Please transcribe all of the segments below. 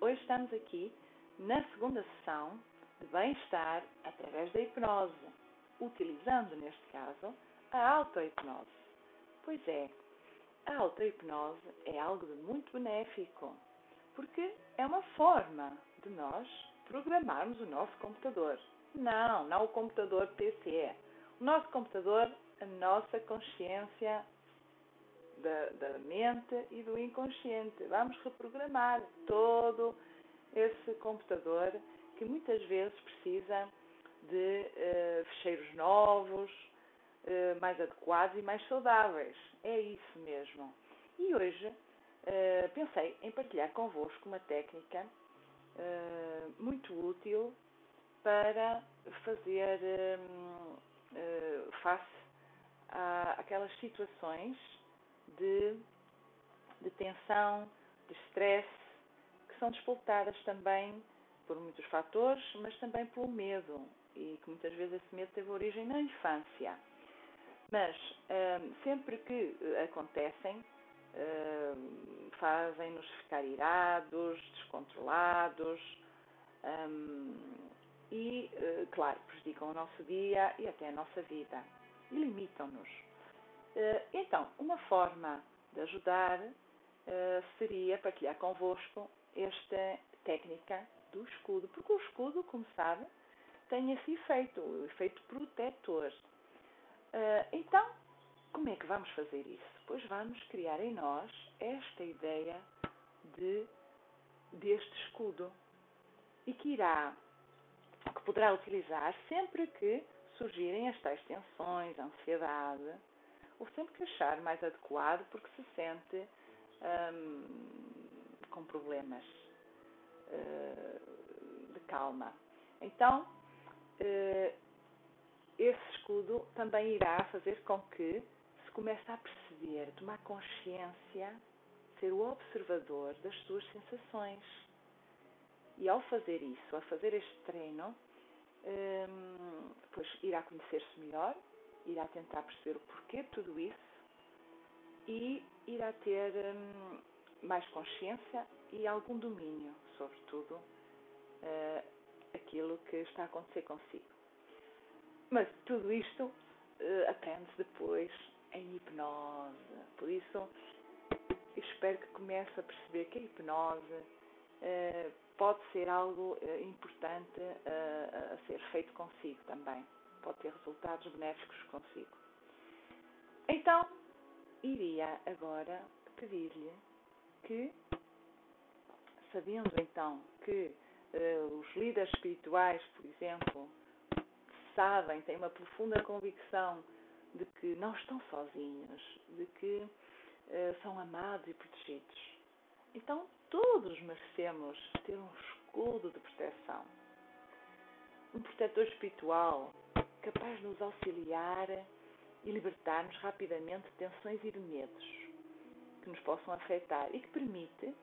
hoje estamos aqui na segunda sessão de bem-estar através da hipnose, utilizando, neste caso, a auto-hipnose. Pois é, a auto-hipnose é algo de muito benéfico, porque é uma forma de nós programarmos o nosso computador. Não, não o computador PC. O nosso computador, a nossa consciência da, da mente e do inconsciente. Vamos reprogramar todo esse computador que muitas vezes precisa de uh, fecheiros novos, uh, mais adequados e mais saudáveis. É isso mesmo. E hoje uh, pensei em partilhar convosco uma técnica muito útil para fazer face àquelas situações de, de tensão, de stress, que são disputadas também por muitos fatores, mas também pelo medo, e que muitas vezes esse medo teve origem na infância. Mas hum, sempre que eh, acontecem, hum, fazem-nos ficar irados, descontrolados hum, e, eh, claro, prejudicam o nosso dia e até a nossa vida e limitam-nos. Eh, então, uma forma de ajudar eh, seria partilhar convosco esta técnica do escudo, porque o escudo, como sabe, tem esse efeito, o efeito protetor. Eh, então, como é que vamos fazer isso? Pois vamos criar em nós esta ideia de, deste escudo e que irá, que poderá utilizar sempre que surgirem as tais tensões, ansiedade, ou sempre que achar mais adequado porque se sente hum, com problemas uh, de calma. Então, uh, esse escudo também irá fazer com que se comece a perceber, tomar consciência, ser o observador das suas sensações. E ao fazer isso, a fazer este treino, um, pois irá conhecer-se melhor, irá tentar perceber o porquê de tudo isso e irá ter hum, mais consciência e algum domínio sobre tudo uh, aquilo que está a acontecer consigo. Mas tudo isto uh, aprende-se depois em hipnose. Por isso, espero que comece a perceber que a hipnose uh, pode ser algo importante a ser feito consigo também pode ter resultados benéficos consigo. Então, iria agora pedir-lhe que, sabendo então que uh, os líderes espirituais, por exemplo, sabem, têm uma profunda convicção de que não estão sozinhos, de que uh, são amados e protegidos. Então, todos merecemos ter um escudo de proteção. Um protetor espiritual capaz de nos auxiliar e libertar-nos rapidamente de tensões e de medos que nos possam afetar e que permite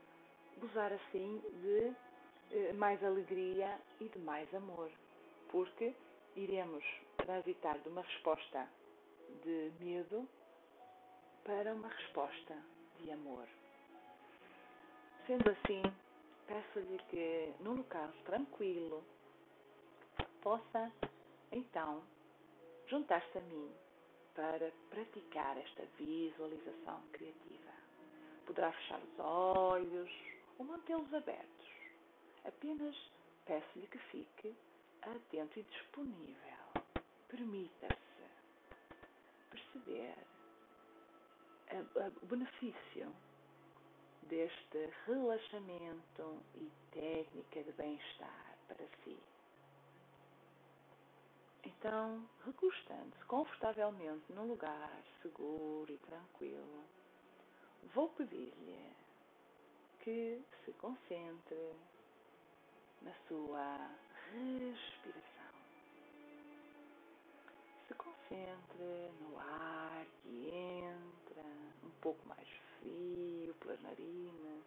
gozar assim de eh, mais alegria e de mais amor, porque iremos transitar de uma resposta de medo para uma resposta de amor. Sendo assim, peço-lhe que, num local tranquilo, possa então, juntar-se a mim para praticar esta visualização criativa. Poderá fechar os olhos ou mantê-los abertos. Apenas peço-lhe que fique atento e disponível. Permita-se perceber o benefício deste relaxamento e técnica de bem-estar para si. Então, recostando-se confortavelmente num lugar seguro e tranquilo, vou pedir-lhe que se concentre na sua respiração. Se concentre no ar que entra um pouco mais frio pelas narinas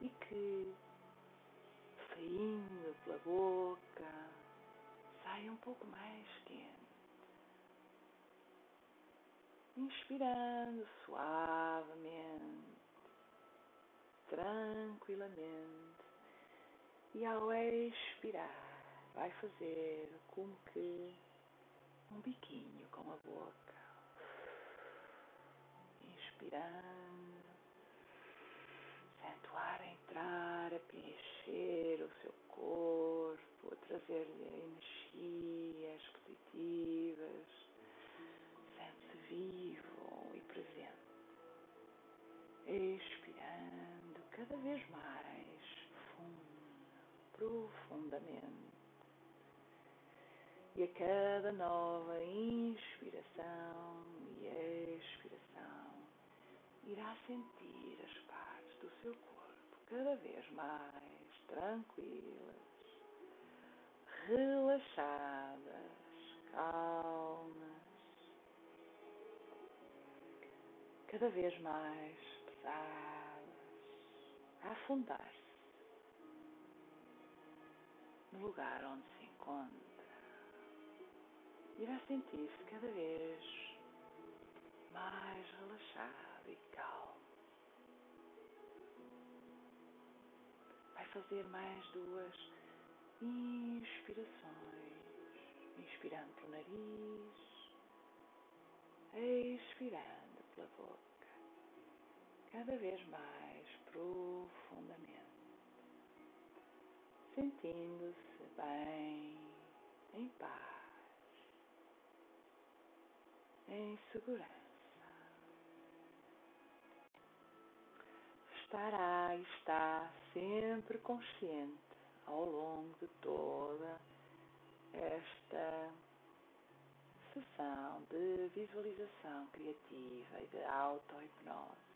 e que, saindo pela boca, sai um pouco mais quente. Inspirando suavemente, tranquilamente. E ao expirar, vai fazer como que um biquinho com a boca. Inspirando, sente o ar entrar, a preencher o seu corpo, a trazer-lhe energias positivas. Sente-se vivo e presente. Expirando cada vez mais fundo, profundamente. E a cada nova inspiração e expiração, irá sentir as partes do seu corpo cada vez mais tranquilas, relaxadas, calmas, cada vez mais pesadas, a afundar-se no lugar onde se encontra irá sentir-se cada vez mais relaxado e calmo. Vai fazer mais duas inspirações, inspirando pelo nariz, expirando pela boca, cada vez mais profundamente, sentindo-se bem, em paz. Em segurança. Estará e está sempre consciente ao longo de toda esta sessão de visualização criativa e de auto-hipnose.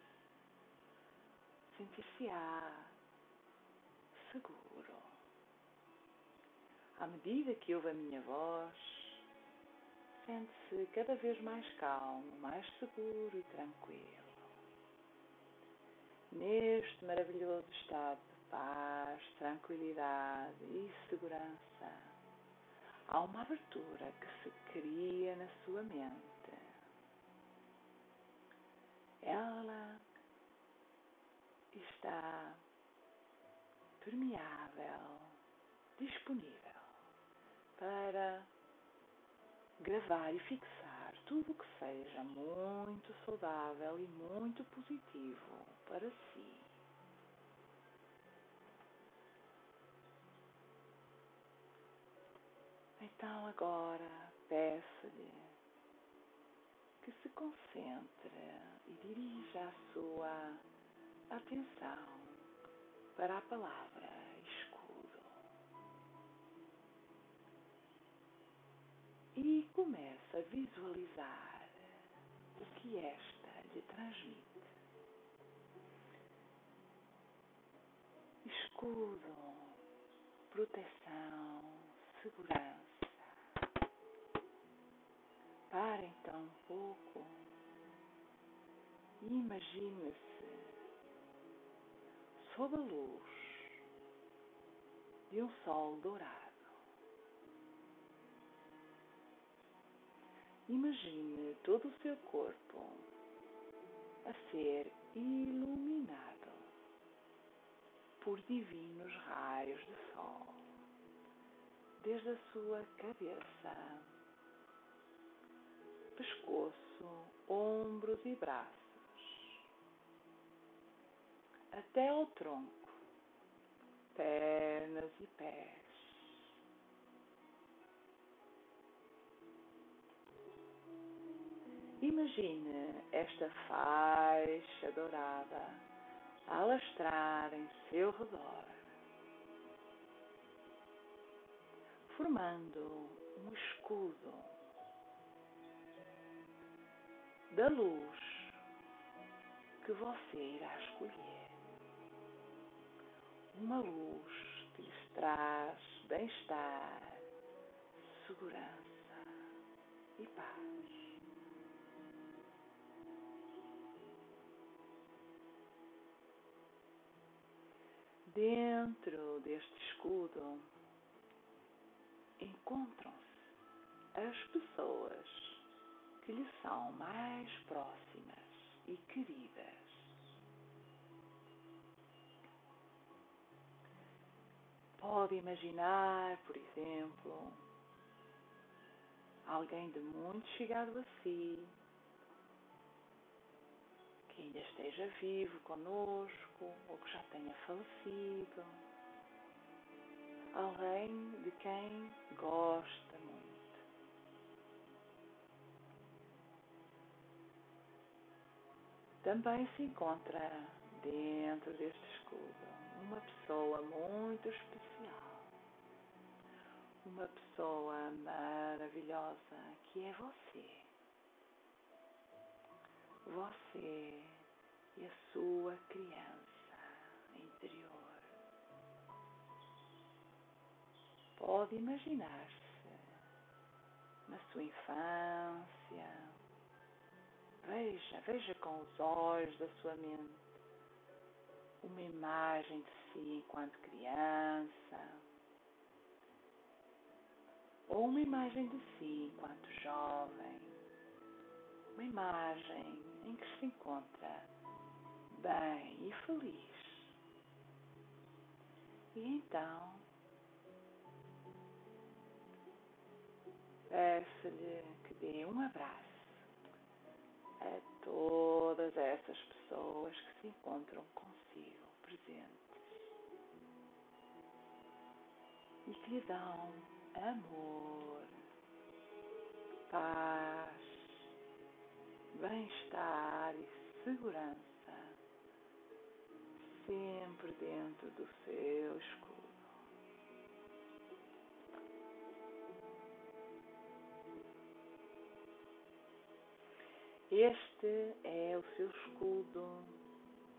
Sentir-se-á seguro. À medida que ouve a minha voz, Sente-se cada vez mais calmo, mais seguro e tranquilo. Neste maravilhoso estado paz, tranquilidade e segurança, há uma abertura que se cria na sua mente. Ela está permeável, disponível para gravar e fixar tudo o que seja muito saudável e muito positivo para si. Então agora peço-lhe que se concentre e dirija a sua atenção para a palavra e começa a visualizar o que esta lhe transmite. Escudo, proteção, segurança. Para então um pouco. E imagine-se sob a luz de um sol dourado. Imagine todo o seu corpo a ser iluminado por divinos raios de sol, desde a sua cabeça, pescoço, ombros e braços, até ao tronco, pernas e pés. Imagine esta faixa dourada alastrar em seu redor, formando um escudo da luz que você irá escolher. Uma luz que lhes traz bem-estar, segurança e paz. Dentro deste escudo encontram-se as pessoas que lhe são mais próximas e queridas. Pode imaginar, por exemplo, alguém de muito chegado a si, que ainda esteja vivo conosco ou que já tenha falecido. Alguém de quem gosta Também se encontra dentro deste escudo uma pessoa muito especial. Uma pessoa maravilhosa que é você. Você e a sua criança interior. Pode imaginar-se na sua infância. Veja, veja com os olhos da sua mente. Uma imagem de si enquanto criança, ou uma imagem de si enquanto jovem, uma imagem em que se encontra bem e feliz. E então, peço-lhe que dê um abraço a todas essas pessoas que se encontram consigo presentes e que lhe dão amor, paz, bem-estar e segurança sempre dentro do seu escudo. Este é o seu escudo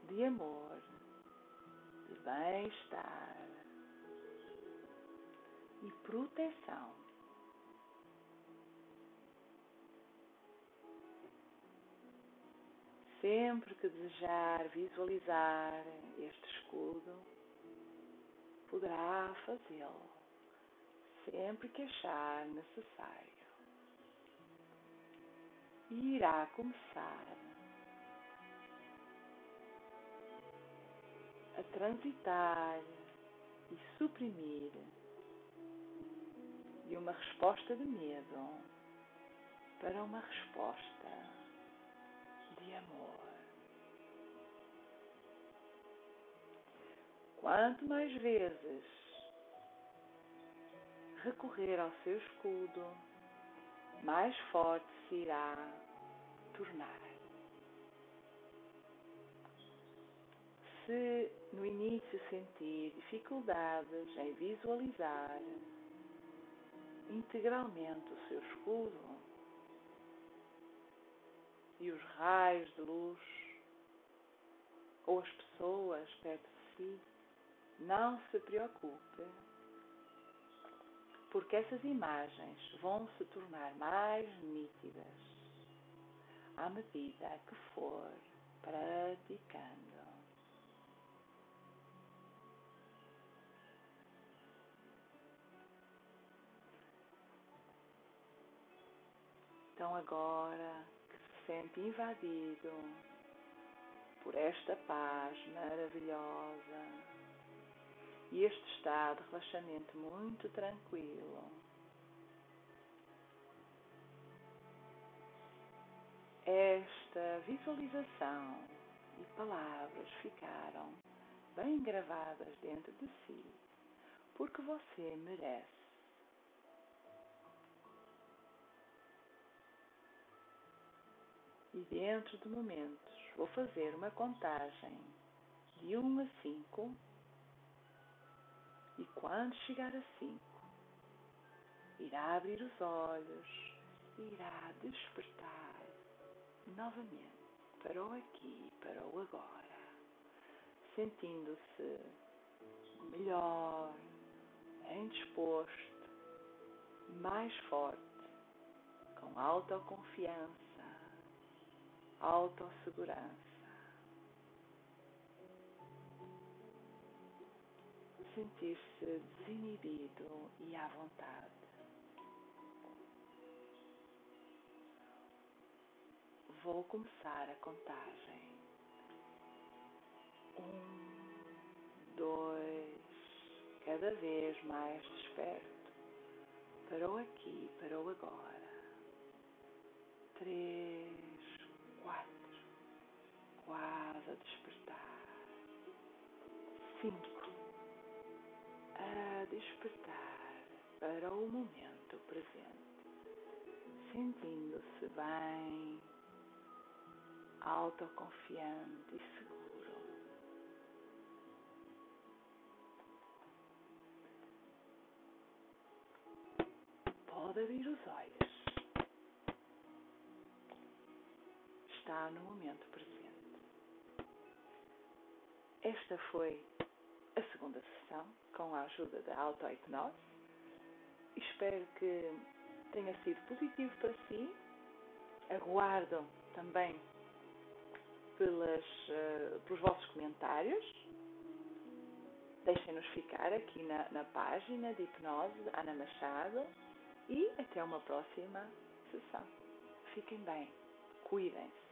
de amor, de bem-estar e proteção. Sempre que desejar visualizar este escudo, poderá fazê-lo, sempre que achar necessário e irá começar a transitar e suprimir de uma resposta de medo para uma resposta de amor. Quanto mais vezes recorrer ao seu escudo, mais forte se irá tornar. Se no início sentir dificuldades em visualizar integralmente o seu escudo e os raios de luz ou as pessoas perto de si, não se preocupe porque essas imagens vão se tornar mais nítidas à medida que for praticando. Então, agora que se sente invadido por esta paz maravilhosa, e este estado de relaxamento muito tranquilo. Esta visualização e palavras ficaram bem gravadas dentro de si, porque você merece. E dentro de momentos vou fazer uma contagem de 1 a 5 e quando chegar a cinco, irá abrir os olhos e irá despertar novamente para o aqui, para o agora, sentindo-se melhor, bem disposto, mais forte, com autoconfiança, autossegurança sentir-se desinibido e à vontade. Vou começar a contagem. Um, dois, cada vez mais desperto para o aqui, para o agora. Três, quatro, quase a despertar. Cinco, a despertar para o momento presente, sentindo-se bem, autoconfiante e seguro. Pode abrir os olhos. Está no momento presente. Esta foi segunda sessão com a ajuda da auto-hipnose. Espero que tenha sido positivo para si. Aguardo também pelas, uh, pelos vossos comentários. Deixem-nos ficar aqui na, na página de hipnose de Ana Machado e até uma próxima sessão. Fiquem bem, cuidem-se.